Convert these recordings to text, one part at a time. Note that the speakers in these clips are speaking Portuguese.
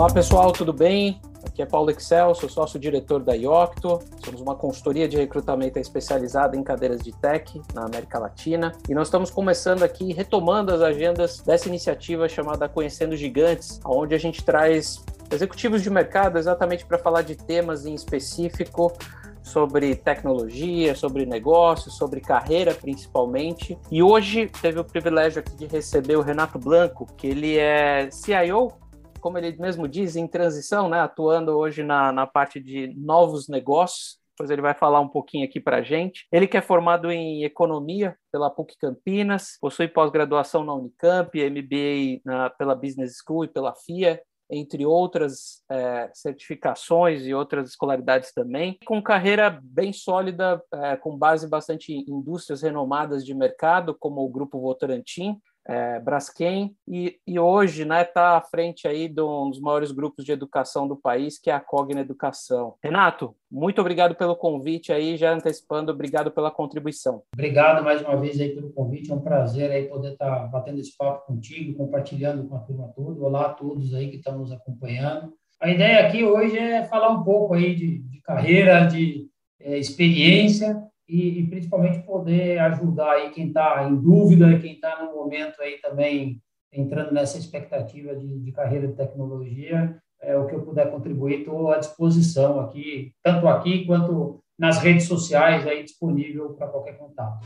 Olá pessoal, tudo bem? Aqui é Paulo Excel, sou sócio-diretor da Iocto. Somos uma consultoria de recrutamento especializada em cadeiras de tech na América Latina. E nós estamos começando aqui, retomando as agendas dessa iniciativa chamada Conhecendo Gigantes, onde a gente traz executivos de mercado exatamente para falar de temas em específico sobre tecnologia, sobre negócios, sobre carreira principalmente. E hoje teve o privilégio aqui de receber o Renato Blanco, que ele é CIO como ele mesmo diz, em transição, né, atuando hoje na, na parte de novos negócios. Depois ele vai falar um pouquinho aqui para a gente. Ele que é formado em economia pela PUC Campinas, possui pós-graduação na Unicamp, MBA na, pela Business School e pela FIA, entre outras é, certificações e outras escolaridades também, com carreira bem sólida, é, com base bastante em indústrias renomadas de mercado, como o Grupo Votorantim, é, Braskem, e, e hoje está né, tá à frente aí de um dos maiores grupos de educação do país, que é a Cogna Educação. Renato, muito obrigado pelo convite aí, já antecipando, obrigado pela contribuição. Obrigado mais uma vez aí pelo convite, é um prazer aí poder estar tá batendo esse papo contigo, compartilhando com a turma toda. Olá a todos aí que estão nos acompanhando. A ideia aqui hoje é falar um pouco aí de, de carreira, de é, experiência e, e, principalmente poder ajudar aí quem está em dúvida, quem está no momento aí também entrando nessa expectativa de, de carreira de tecnologia, é, o que eu puder contribuir, estou à disposição aqui, tanto aqui quanto nas redes sociais aí disponível para qualquer contato.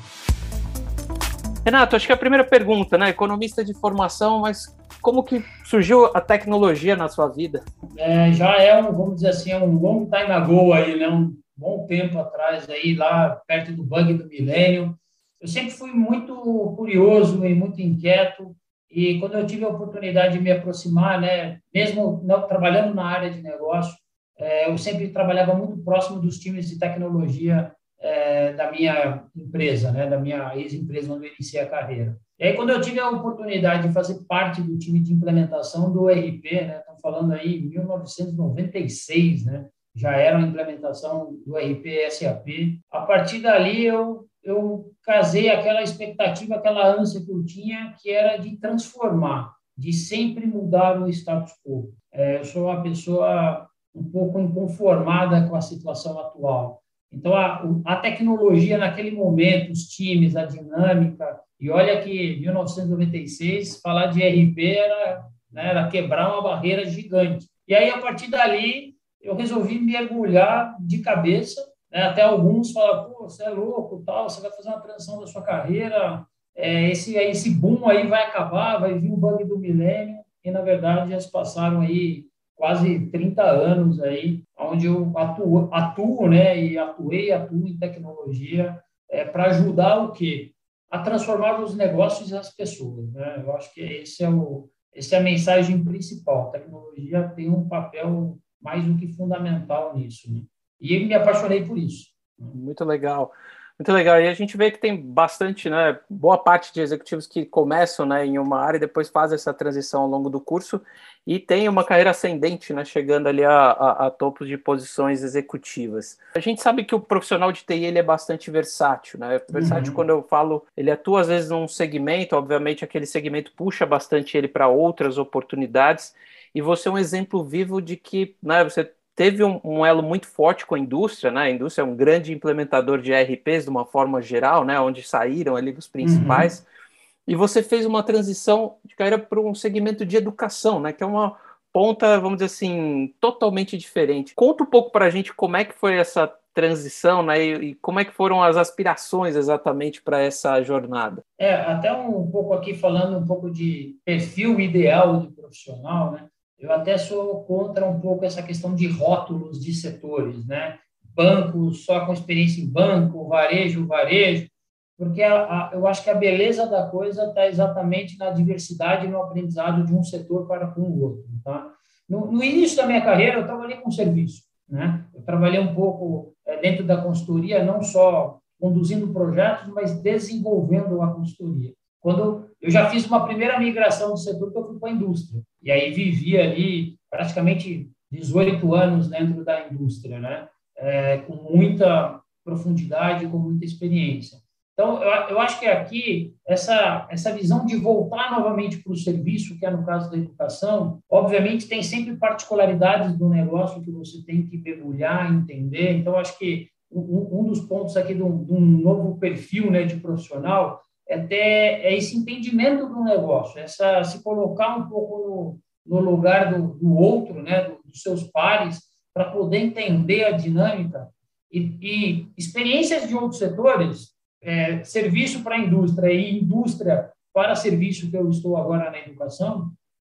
Renato, acho que a primeira pergunta, né? Economista de formação, mas como que surgiu a tecnologia na sua vida? É, já é um, vamos dizer assim, é um long time ago aí, né? Um bom tempo atrás, aí lá perto do bug do milênio. Eu sempre fui muito curioso e muito inquieto e quando eu tive a oportunidade de me aproximar, né, mesmo não, trabalhando na área de negócio, é, eu sempre trabalhava muito próximo dos times de tecnologia é, da minha empresa, né, da minha ex-empresa onde eu iniciei a carreira. E aí, quando eu tive a oportunidade de fazer parte do time de implementação do ERP, né, estamos falando aí em 1996, né, já era uma implementação do RP SAP. A partir dali, eu, eu casei aquela expectativa, aquela ânsia que eu tinha, que era de transformar, de sempre mudar o status quo. É, eu sou uma pessoa um pouco inconformada com a situação atual. Então, a, a tecnologia naquele momento, os times, a dinâmica, e olha que 1996, falar de RP era, né, era quebrar uma barreira gigante. E aí, a partir dali, eu resolvi mergulhar de cabeça. Né? Até alguns falam, pô, você é louco, tal, você vai fazer uma transição da sua carreira, é, esse, esse boom aí vai acabar, vai vir o bug do milênio, e na verdade já se passaram aí quase 30 anos aí, onde eu atuo, atuo né, e atuei, atuo em tecnologia é, para ajudar o quê? A transformar os negócios e as pessoas. Né? Eu acho que esse é, o, esse é a mensagem principal. A tecnologia tem um papel mais do que fundamental nisso. Né? E eu me apaixonei por isso. Muito legal. Muito legal. E a gente vê que tem bastante, né, boa parte de executivos que começam, né, em uma área e depois fazem essa transição ao longo do curso e tem uma carreira ascendente, né, chegando ali a, a, a topos de posições executivas. A gente sabe que o profissional de TI ele é bastante versátil, né? Versátil uhum. quando eu falo, ele atua às vezes num segmento, obviamente aquele segmento puxa bastante ele para outras oportunidades e você é um exemplo vivo de que né, você teve um, um, elo muito forte com a indústria, né? A indústria é um grande implementador de ERPs de uma forma geral, né? Onde saíram ali os principais. Uhum. E você fez uma transição de carreira para um segmento de educação, né? Que é uma ponta, vamos dizer assim, totalmente diferente. Conta um pouco para a gente como é que foi essa transição, né? E, e como é que foram as aspirações exatamente para essa jornada? É, até um pouco aqui falando um pouco de perfil ideal de profissional, né? Eu até sou contra um pouco essa questão de rótulos de setores, né? Banco só com experiência em banco, varejo, varejo, porque a, a, eu acho que a beleza da coisa está exatamente na diversidade e no aprendizado de um setor para com o outro, tá? No, no início da minha carreira, eu trabalhei com serviço, né? Eu trabalhei um pouco é, dentro da consultoria, não só conduzindo projetos, mas desenvolvendo a consultoria. Quando eu já fiz uma primeira migração do setor, que eu fui para a indústria. E aí vivi ali praticamente 18 anos dentro da indústria, né? É, com muita profundidade, com muita experiência. Então, eu, eu acho que aqui, essa, essa visão de voltar novamente para o serviço, que é no caso da educação, obviamente tem sempre particularidades do negócio que você tem que mergulhar, entender. Então, acho que um, um dos pontos aqui de um, de um, novo perfil né, de profissional é ter é esse entendimento do negócio, essa se colocar um pouco no, no lugar do, do outro, né, do, dos seus pares, para poder entender a dinâmica e, e experiências de outros setores é, serviço para indústria e indústria para serviço que eu estou agora na educação,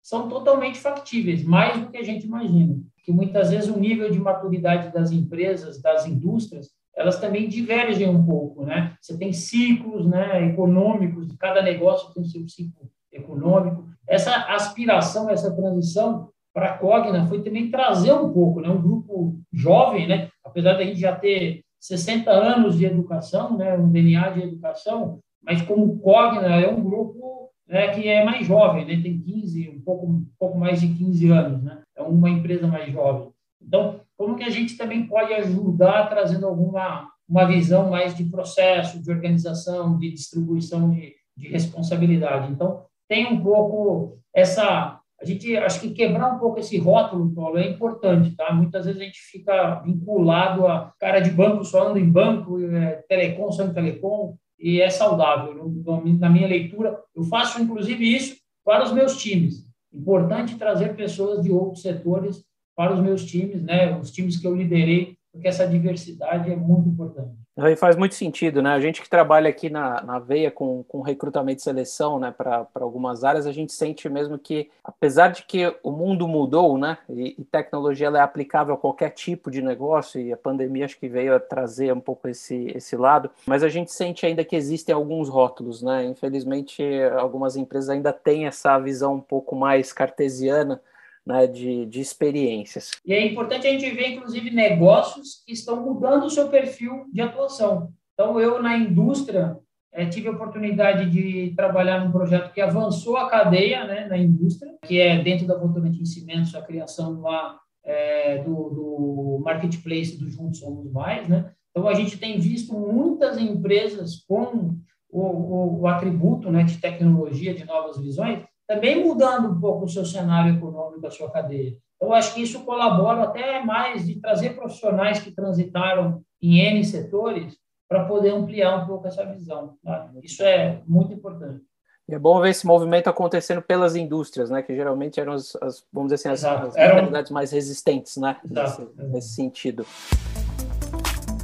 são totalmente factíveis, mais do que a gente imagina. Que muitas vezes o nível de maturidade das empresas, das indústrias, elas também divergem um pouco, né? Você tem ciclos, né, econômicos, cada negócio tem seu ciclo econômico. Essa aspiração, essa transição para a Cogna foi também trazer um pouco, né, um grupo jovem, né, apesar da gente já ter 60 anos de educação, né, um DNA de educação, mas como Cogna é um grupo né, que é mais jovem, né, tem 15, um pouco, um pouco mais de 15 anos, né, é uma empresa mais jovem. Então, como que a gente também pode ajudar trazendo alguma uma visão mais de processo, de organização, de distribuição de, de responsabilidade? Então, tem um pouco essa a gente acho que quebrar um pouco esse rótulo, Paulo, é importante, tá? Muitas vezes a gente fica vinculado a cara de banco só anda em banco, é, telecom só telecom, e é saudável. Na minha leitura, eu faço inclusive isso para os meus times. Importante trazer pessoas de outros setores para os meus times, né? Os times que eu liderei, porque essa diversidade é muito importante. E faz muito sentido, né? A gente que trabalha aqui na, na veia com, com recrutamento e seleção, né, para algumas áreas, a gente sente mesmo que, apesar de que o mundo mudou, né, e, e, tecnologia é aplicável a qualquer tipo de negócio, e a pandemia acho que veio a trazer um pouco esse, esse lado, mas a gente sente ainda que existem alguns rótulos, né? Infelizmente, algumas empresas ainda têm essa visão um pouco mais cartesiana né, de, de experiências. E é importante a gente ver, inclusive, negócios que estão mudando o seu perfil de atuação. Então, eu, na indústria, é, tive a oportunidade de trabalhar num projeto que avançou a cadeia né, na indústria, que é dentro da Votorantim Cimentos, a criação lá é, do, do marketplace do Juntos Somos Mais. Né? Então, a gente tem visto muitas empresas com o, o, o atributo né, de tecnologia, de novas visões, também mudando um pouco o seu cenário econômico da sua cadeia. Eu acho que isso colabora até mais de trazer profissionais que transitaram em N setores para poder ampliar um pouco essa visão. Tá? Isso é muito importante. E é bom ver esse movimento acontecendo pelas indústrias, né? Que geralmente eram as, as vamos dizer assim, as, as mais resistentes, né? Nesse, nesse sentido.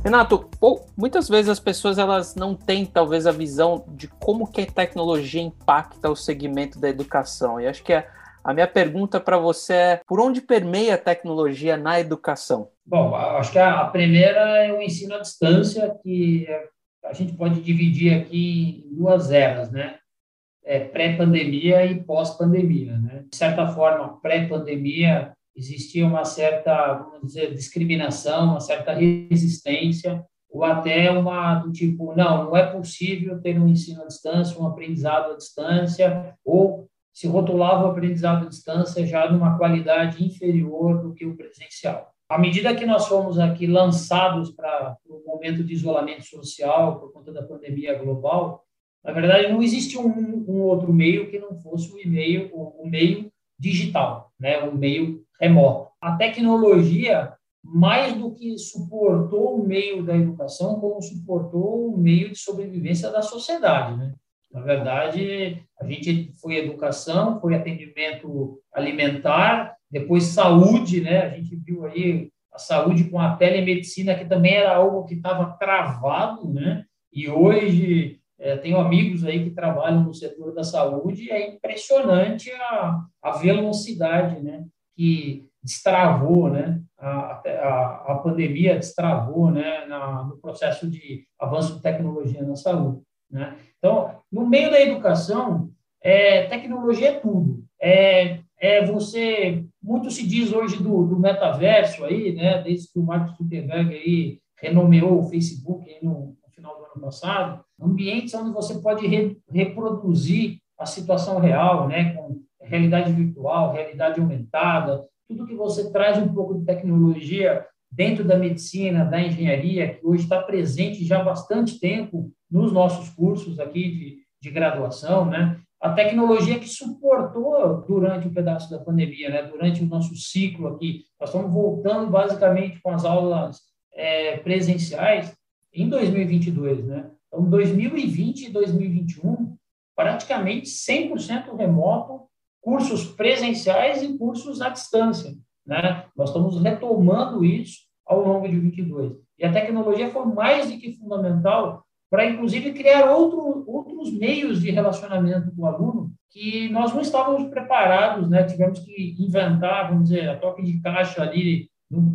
Renato, muitas vezes as pessoas elas não têm talvez a visão de como que a tecnologia impacta o segmento da educação. E acho que a, a minha pergunta para você é por onde permeia a tecnologia na educação? Bom, acho que a, a primeira é o ensino à distância, que a gente pode dividir aqui em duas eras, né? É pré-pandemia e pós-pandemia, né? De certa forma, pré-pandemia existia uma certa, vamos dizer, discriminação, uma certa resistência, ou até uma do tipo, não, não é possível ter um ensino à distância, um aprendizado à distância, ou se rotulava o aprendizado à distância já numa qualidade inferior do que o presencial. À medida que nós fomos aqui lançados para o momento de isolamento social por conta da pandemia global, na verdade não existe um, um outro meio que não fosse o e-mail, o, o meio digital, né, o meio remoto. A tecnologia, mais do que suportou o meio da educação, como suportou o meio de sobrevivência da sociedade. Né? Na verdade, a gente foi educação, foi atendimento alimentar, depois saúde, né? A gente viu aí a saúde com a telemedicina, que também era algo que estava travado, né? E hoje é, tenho amigos aí que trabalham no setor da saúde e é impressionante a, a velocidade, né? Que destravou, né? A, a, a pandemia destravou, né? Na, no processo de avanço de tecnologia na saúde, né? Então, no meio da educação, é, tecnologia é tudo. É, é você, muito se diz hoje do, do metaverso aí, né? Desde que o Mark Zuckerberg aí renomeou o Facebook no, no final do ano passado, ambientes onde você pode re, reproduzir a situação real, né? Com realidade virtual, realidade aumentada, tudo que você traz um pouco de tecnologia dentro da medicina, da engenharia, que hoje está presente já há bastante tempo nos nossos cursos aqui de, de graduação, né? A tecnologia que suportou durante o pedaço da pandemia, né? Durante o nosso ciclo aqui, nós estamos voltando basicamente com as aulas é, presenciais em 2022, né? Então, 2020 e 2021, praticamente 100% remoto, cursos presenciais e cursos à distância, né? Nós estamos retomando isso ao longo de 22. E a tecnologia foi mais do que fundamental para, inclusive, criar outro, outros meios de relacionamento com o aluno que nós não estávamos preparados, né? Tivemos que inventar, vamos dizer, a toque de caixa ali,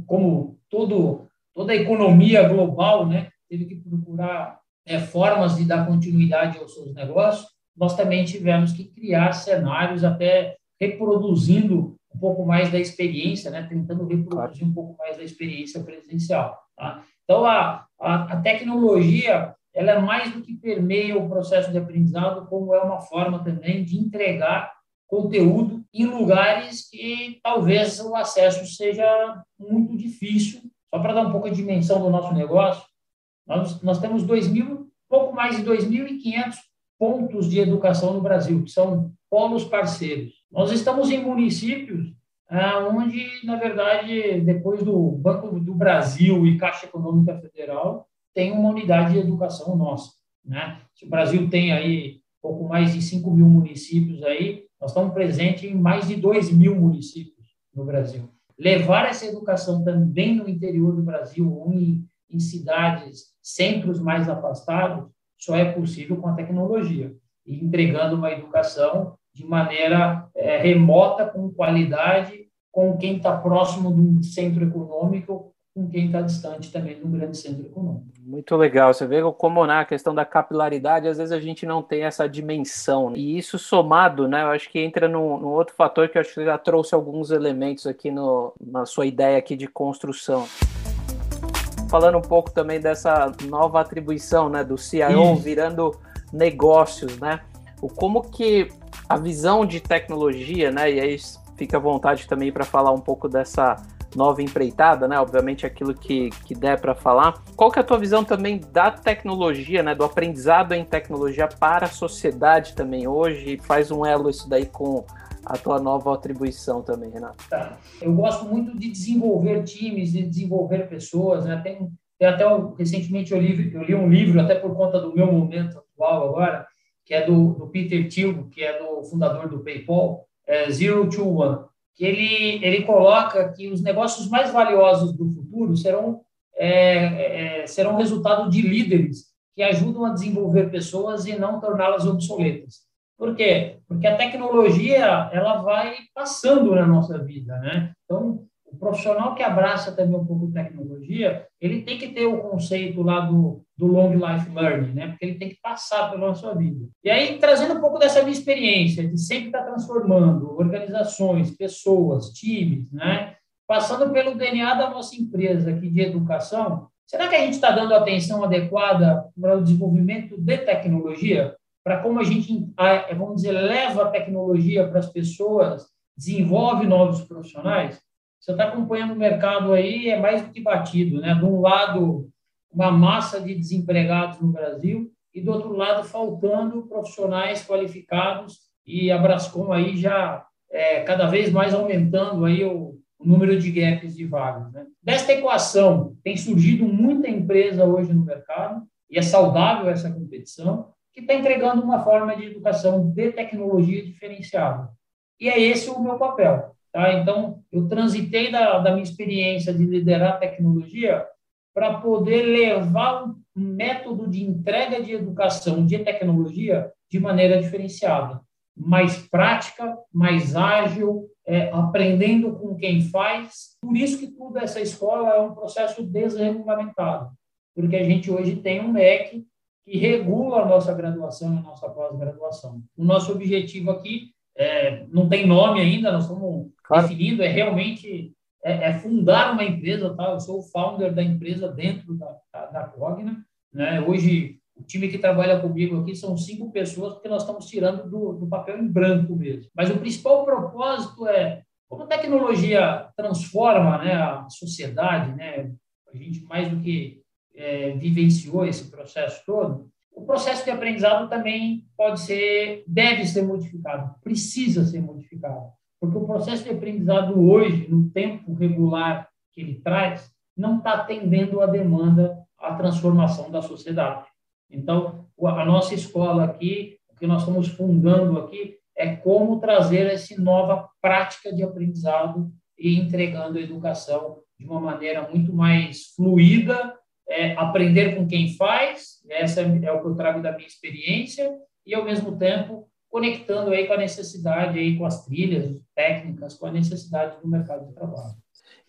como todo, toda a economia global, né? Teve que procurar é, formas de dar continuidade aos seus negócios. Nós também tivemos que criar cenários até reproduzindo um pouco mais da experiência, né? Tentando reproduzir um pouco mais da experiência presencial. Tá? Então, a, a, a tecnologia ela é mais do que permeia o processo de aprendizado, como é uma forma também de entregar conteúdo em lugares que talvez o acesso seja muito difícil. Só para dar um pouco de dimensão do nosso negócio, nós, nós temos 2 mil, pouco mais de 2.500 pontos de educação no Brasil, que são polos parceiros. Nós estamos em municípios ah, onde, na verdade, depois do Banco do Brasil e Caixa Econômica Federal, tem uma unidade de educação nossa. Né? Se o Brasil tem aí pouco mais de 5 mil municípios aí, nós estamos presentes em mais de 2 mil municípios no Brasil. Levar essa educação também no interior do Brasil ou em, em cidades, centros mais afastados, só é possível com a tecnologia e entregando uma educação de maneira é, remota, com qualidade, com quem está próximo de um centro econômico com quem está distante também de um grande centro econômico. Muito legal. Você vê como na né, questão da capilaridade, às vezes a gente não tem essa dimensão. E isso somado, né? Eu acho que entra num, num outro fator que eu acho que já trouxe alguns elementos aqui no, na sua ideia aqui de construção. Falando um pouco também dessa nova atribuição, né, do CIO isso. virando negócios, né? O como que a visão de tecnologia, né? E aí fica à vontade também para falar um pouco dessa nova empreitada, né? Obviamente aquilo que, que der para falar. Qual que é a tua visão também da tecnologia, né? Do aprendizado em tecnologia para a sociedade também hoje? Faz um elo isso daí com a tua nova atribuição também, Renato. Tá. Eu gosto muito de desenvolver times, de desenvolver pessoas, né? Tem, tem até um, recentemente eu li, eu li um livro até por conta do meu momento atual agora, que é do, do Peter Thiel, que é do fundador do PayPal, é Zero to One que ele, ele coloca que os negócios mais valiosos do futuro serão, é, é, serão resultado de líderes que ajudam a desenvolver pessoas e não torná-las obsoletas. Por quê? Porque a tecnologia ela vai passando na nossa vida, né? Então, o profissional que abraça também um pouco tecnologia, ele tem que ter o conceito lá do, do long life learning, né? Porque ele tem que passar pela sua vida. E aí, trazendo um pouco dessa minha experiência de sempre estar transformando organizações, pessoas, times, né? Passando pelo DNA da nossa empresa aqui de educação, será que a gente está dando atenção adequada para o desenvolvimento de tecnologia? Para como a gente, vamos dizer, leva a tecnologia para as pessoas, desenvolve novos profissionais? Você está acompanhando o mercado aí, é mais do que batido, né? De um lado, uma massa de desempregados no Brasil e do outro lado, faltando profissionais qualificados e a Brascom aí já é, cada vez mais aumentando aí o, o número de gaps de vagas. Né? Desta equação, tem surgido muita empresa hoje no mercado, e é saudável essa competição, que está entregando uma forma de educação de tecnologia diferenciada. E é esse o meu papel. Tá? Então, eu transitei da, da minha experiência de liderar tecnologia para poder levar um método de entrega de educação de tecnologia de maneira diferenciada, mais prática, mais ágil, é, aprendendo com quem faz. Por isso que tudo essa escola é um processo desregulamentado, porque a gente hoje tem um MEC que regula a nossa graduação e a nossa pós-graduação. O nosso objetivo aqui é, não tem nome ainda, nós estamos claro. definindo, é realmente é, é, fundar uma empresa, tá? Eu sou o founder da empresa dentro da, da, da Cogna, né? Hoje, o time que trabalha comigo aqui são cinco pessoas, porque nós estamos tirando do, do papel em branco mesmo. Mas o principal propósito é como a tecnologia transforma né, a sociedade, né? A gente mais do que é, vivenciou esse processo todo, o processo de aprendizado também pode ser, deve ser modificado, precisa ser modificado, porque o processo de aprendizado hoje, no tempo regular que ele traz, não está atendendo a demanda, a transformação da sociedade. Então, a nossa escola aqui, o que nós estamos fundando aqui, é como trazer essa nova prática de aprendizado e entregando a educação de uma maneira muito mais fluida, é, aprender com quem faz, essa é o que eu trago da minha experiência, e ao mesmo tempo conectando aí com a necessidade, aí com as trilhas técnicas, com a necessidade do mercado de trabalho.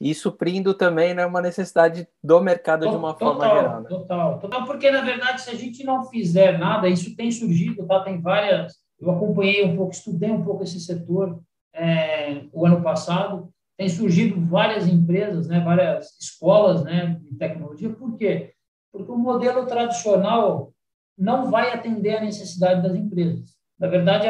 E suprindo também né, uma necessidade do mercado de uma total, forma geral. Né? Total, total, porque na verdade, se a gente não fizer nada, isso tem surgido, tá? tem várias. Eu acompanhei um pouco, estudei um pouco esse setor é, o ano passado, tem surgido várias empresas, né, várias escolas né, de tecnologia. Por quê? Porque o modelo tradicional não vai atender a necessidade das empresas. Na verdade,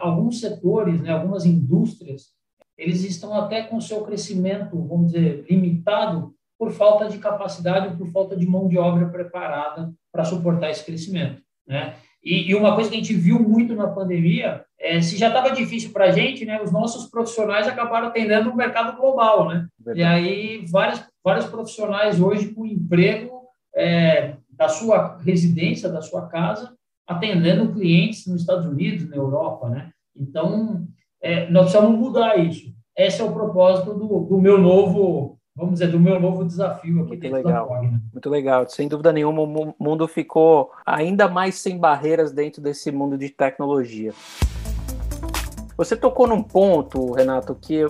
alguns setores, né, algumas indústrias, eles estão até com seu crescimento, vamos dizer, limitado por falta de capacidade, por falta de mão de obra preparada para suportar esse crescimento. Né? E, e, uma coisa que a gente viu muito na pandemia é, se já estava difícil para a gente, né, os nossos profissionais acabaram atendendo o mercado global, né? Verdade. E aí vários, vários profissionais hoje com emprego é, da sua residência, da sua casa, atendendo clientes nos Estados Unidos, na Europa, né? Então é, nós precisamos mudar isso. Esse é o propósito do, do meu novo vamos dizer, do meu novo desafio aqui Muito dentro legal. da Muito legal. Sem dúvida nenhuma, o mundo ficou ainda mais sem barreiras dentro desse mundo de tecnologia. Você tocou num ponto, Renato, que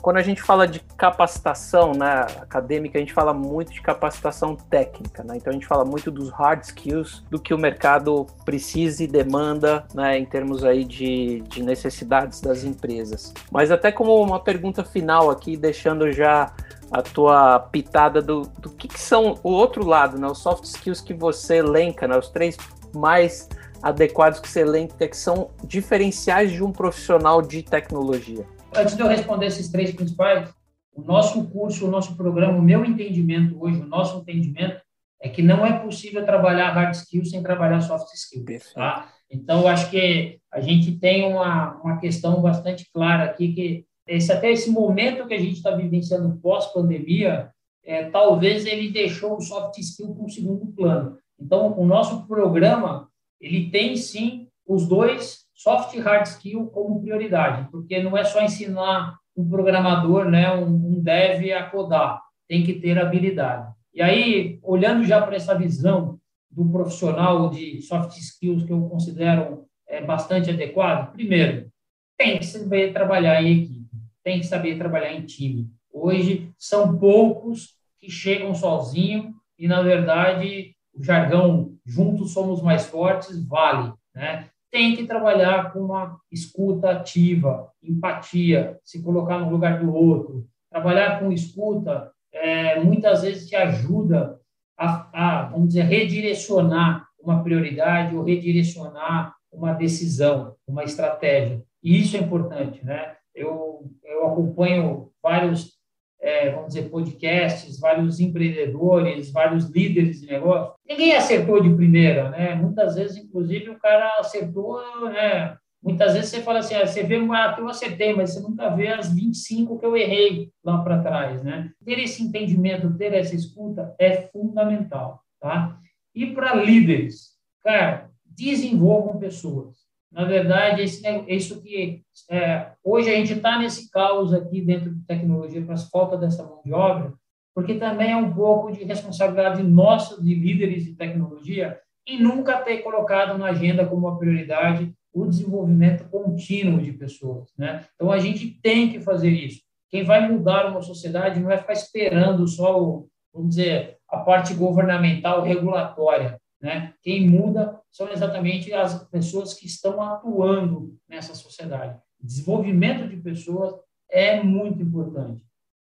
quando a gente fala de capacitação né, acadêmica, a gente fala muito de capacitação técnica, né? Então a gente fala muito dos hard skills, do que o mercado precisa e demanda, né, em termos aí de, de necessidades das empresas. Mas até como uma pergunta final aqui, deixando já a tua pitada do, do que, que são o outro lado, né, os soft skills que você elenca, né, os três mais adequados que você elenca que são diferenciais de um profissional de tecnologia? Antes de eu responder esses três principais, o nosso curso, o nosso programa, o meu entendimento hoje, o nosso entendimento é que não é possível trabalhar hard skills sem trabalhar soft skills. Tá? Então, eu acho que a gente tem uma, uma questão bastante clara aqui que esse, até esse momento que a gente está vivenciando pós-pandemia, é, talvez ele deixou o soft skill para um segundo plano. Então, o nosso programa ele tem sim os dois soft e hard skill como prioridade, porque não é só ensinar um programador, né, um, um dev a codar, tem que ter habilidade. E aí, olhando já para essa visão do profissional de soft skills que eu considero é, bastante adequado, primeiro, tem que saber trabalhar em equipe, tem que saber trabalhar em time. Hoje, são poucos que chegam sozinhos e, na verdade, o jargão juntos somos mais fortes vale, né? Tem que trabalhar com uma escuta ativa, empatia, se colocar no lugar do outro. Trabalhar com escuta é, muitas vezes te ajuda a, a, vamos dizer, redirecionar uma prioridade ou redirecionar uma decisão, uma estratégia. E isso é importante, né? Eu, eu acompanho vários é, vamos dizer, podcasts, vários empreendedores, vários líderes de negócio. Ninguém acertou de primeira, né? Muitas vezes, inclusive, o cara acertou, né? Muitas vezes você fala assim, ah, você vê, ah, eu acertei, mas você nunca vê as 25 que eu errei lá para trás, né? Ter esse entendimento, ter essa escuta é fundamental, tá? E para líderes, cara, desenvolvam pessoas. Na verdade, esse, isso que é, hoje a gente está nesse caos aqui dentro de tecnologia para a falta dessa mão de obra, porque também é um pouco de responsabilidade nossa de líderes de tecnologia em nunca ter colocado na agenda como uma prioridade o desenvolvimento contínuo de pessoas, né? Então a gente tem que fazer isso. Quem vai mudar uma sociedade não é ficar esperando só o, vamos dizer, a parte governamental regulatória, né? Quem muda são exatamente as pessoas que estão atuando nessa sociedade. Desenvolvimento de pessoas é muito importante.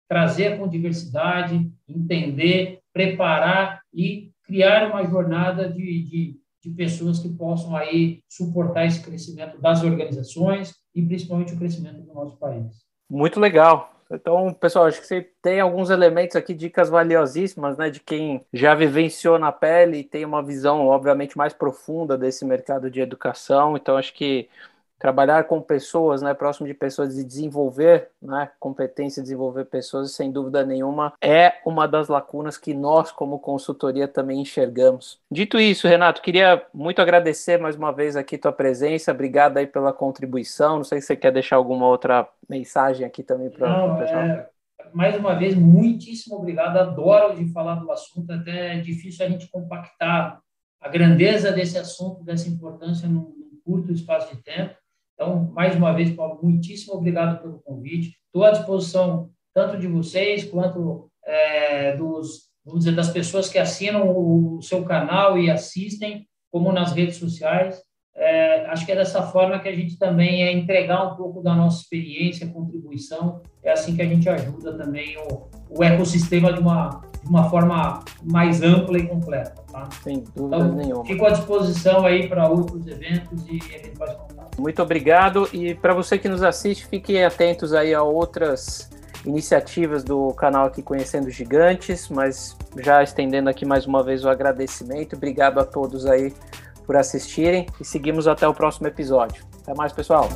Trazer com diversidade, entender, preparar e criar uma jornada de, de, de pessoas que possam aí suportar esse crescimento das organizações e principalmente o crescimento do nosso país. Muito legal. Então, pessoal, acho que você tem alguns elementos aqui, dicas valiosíssimas, né, de quem já vivenciou na pele e tem uma visão, obviamente, mais profunda desse mercado de educação. Então, acho que trabalhar com pessoas, né, próximo de pessoas e desenvolver, né, competência, desenvolver pessoas, sem dúvida nenhuma, é uma das lacunas que nós, como consultoria, também enxergamos. Dito isso, Renato, queria muito agradecer mais uma vez aqui tua presença, obrigado aí pela contribuição, não sei se você quer deixar alguma outra mensagem aqui também para o pessoal. É, mais uma vez, muitíssimo obrigado, adoro de falar do assunto, até é difícil a gente compactar a grandeza desse assunto, dessa importância num curto espaço de tempo, então, mais uma vez, Paulo, muitíssimo obrigado pelo convite. Estou à disposição tanto de vocês quanto é, dos, vamos dizer, das pessoas que assinam o, seu canal e assistem, como nas redes sociais. É, acho que é dessa forma que a gente também é entregar um pouco da nossa experiência, contribuição. É assim que a gente ajuda também o, o ecossistema de uma, de uma forma mais ampla e completa. Tá? Sem dúvida então, nenhuma. Fico à disposição aí para outros eventos e eventuais contatos. Muito obrigado. E para você que nos assiste, fiquem atentos aí a outras iniciativas do canal aqui Conhecendo Gigantes, mas já estendendo aqui mais uma vez o agradecimento. Obrigado a todos aí por assistirem e seguimos até o próximo episódio. Até mais, pessoal.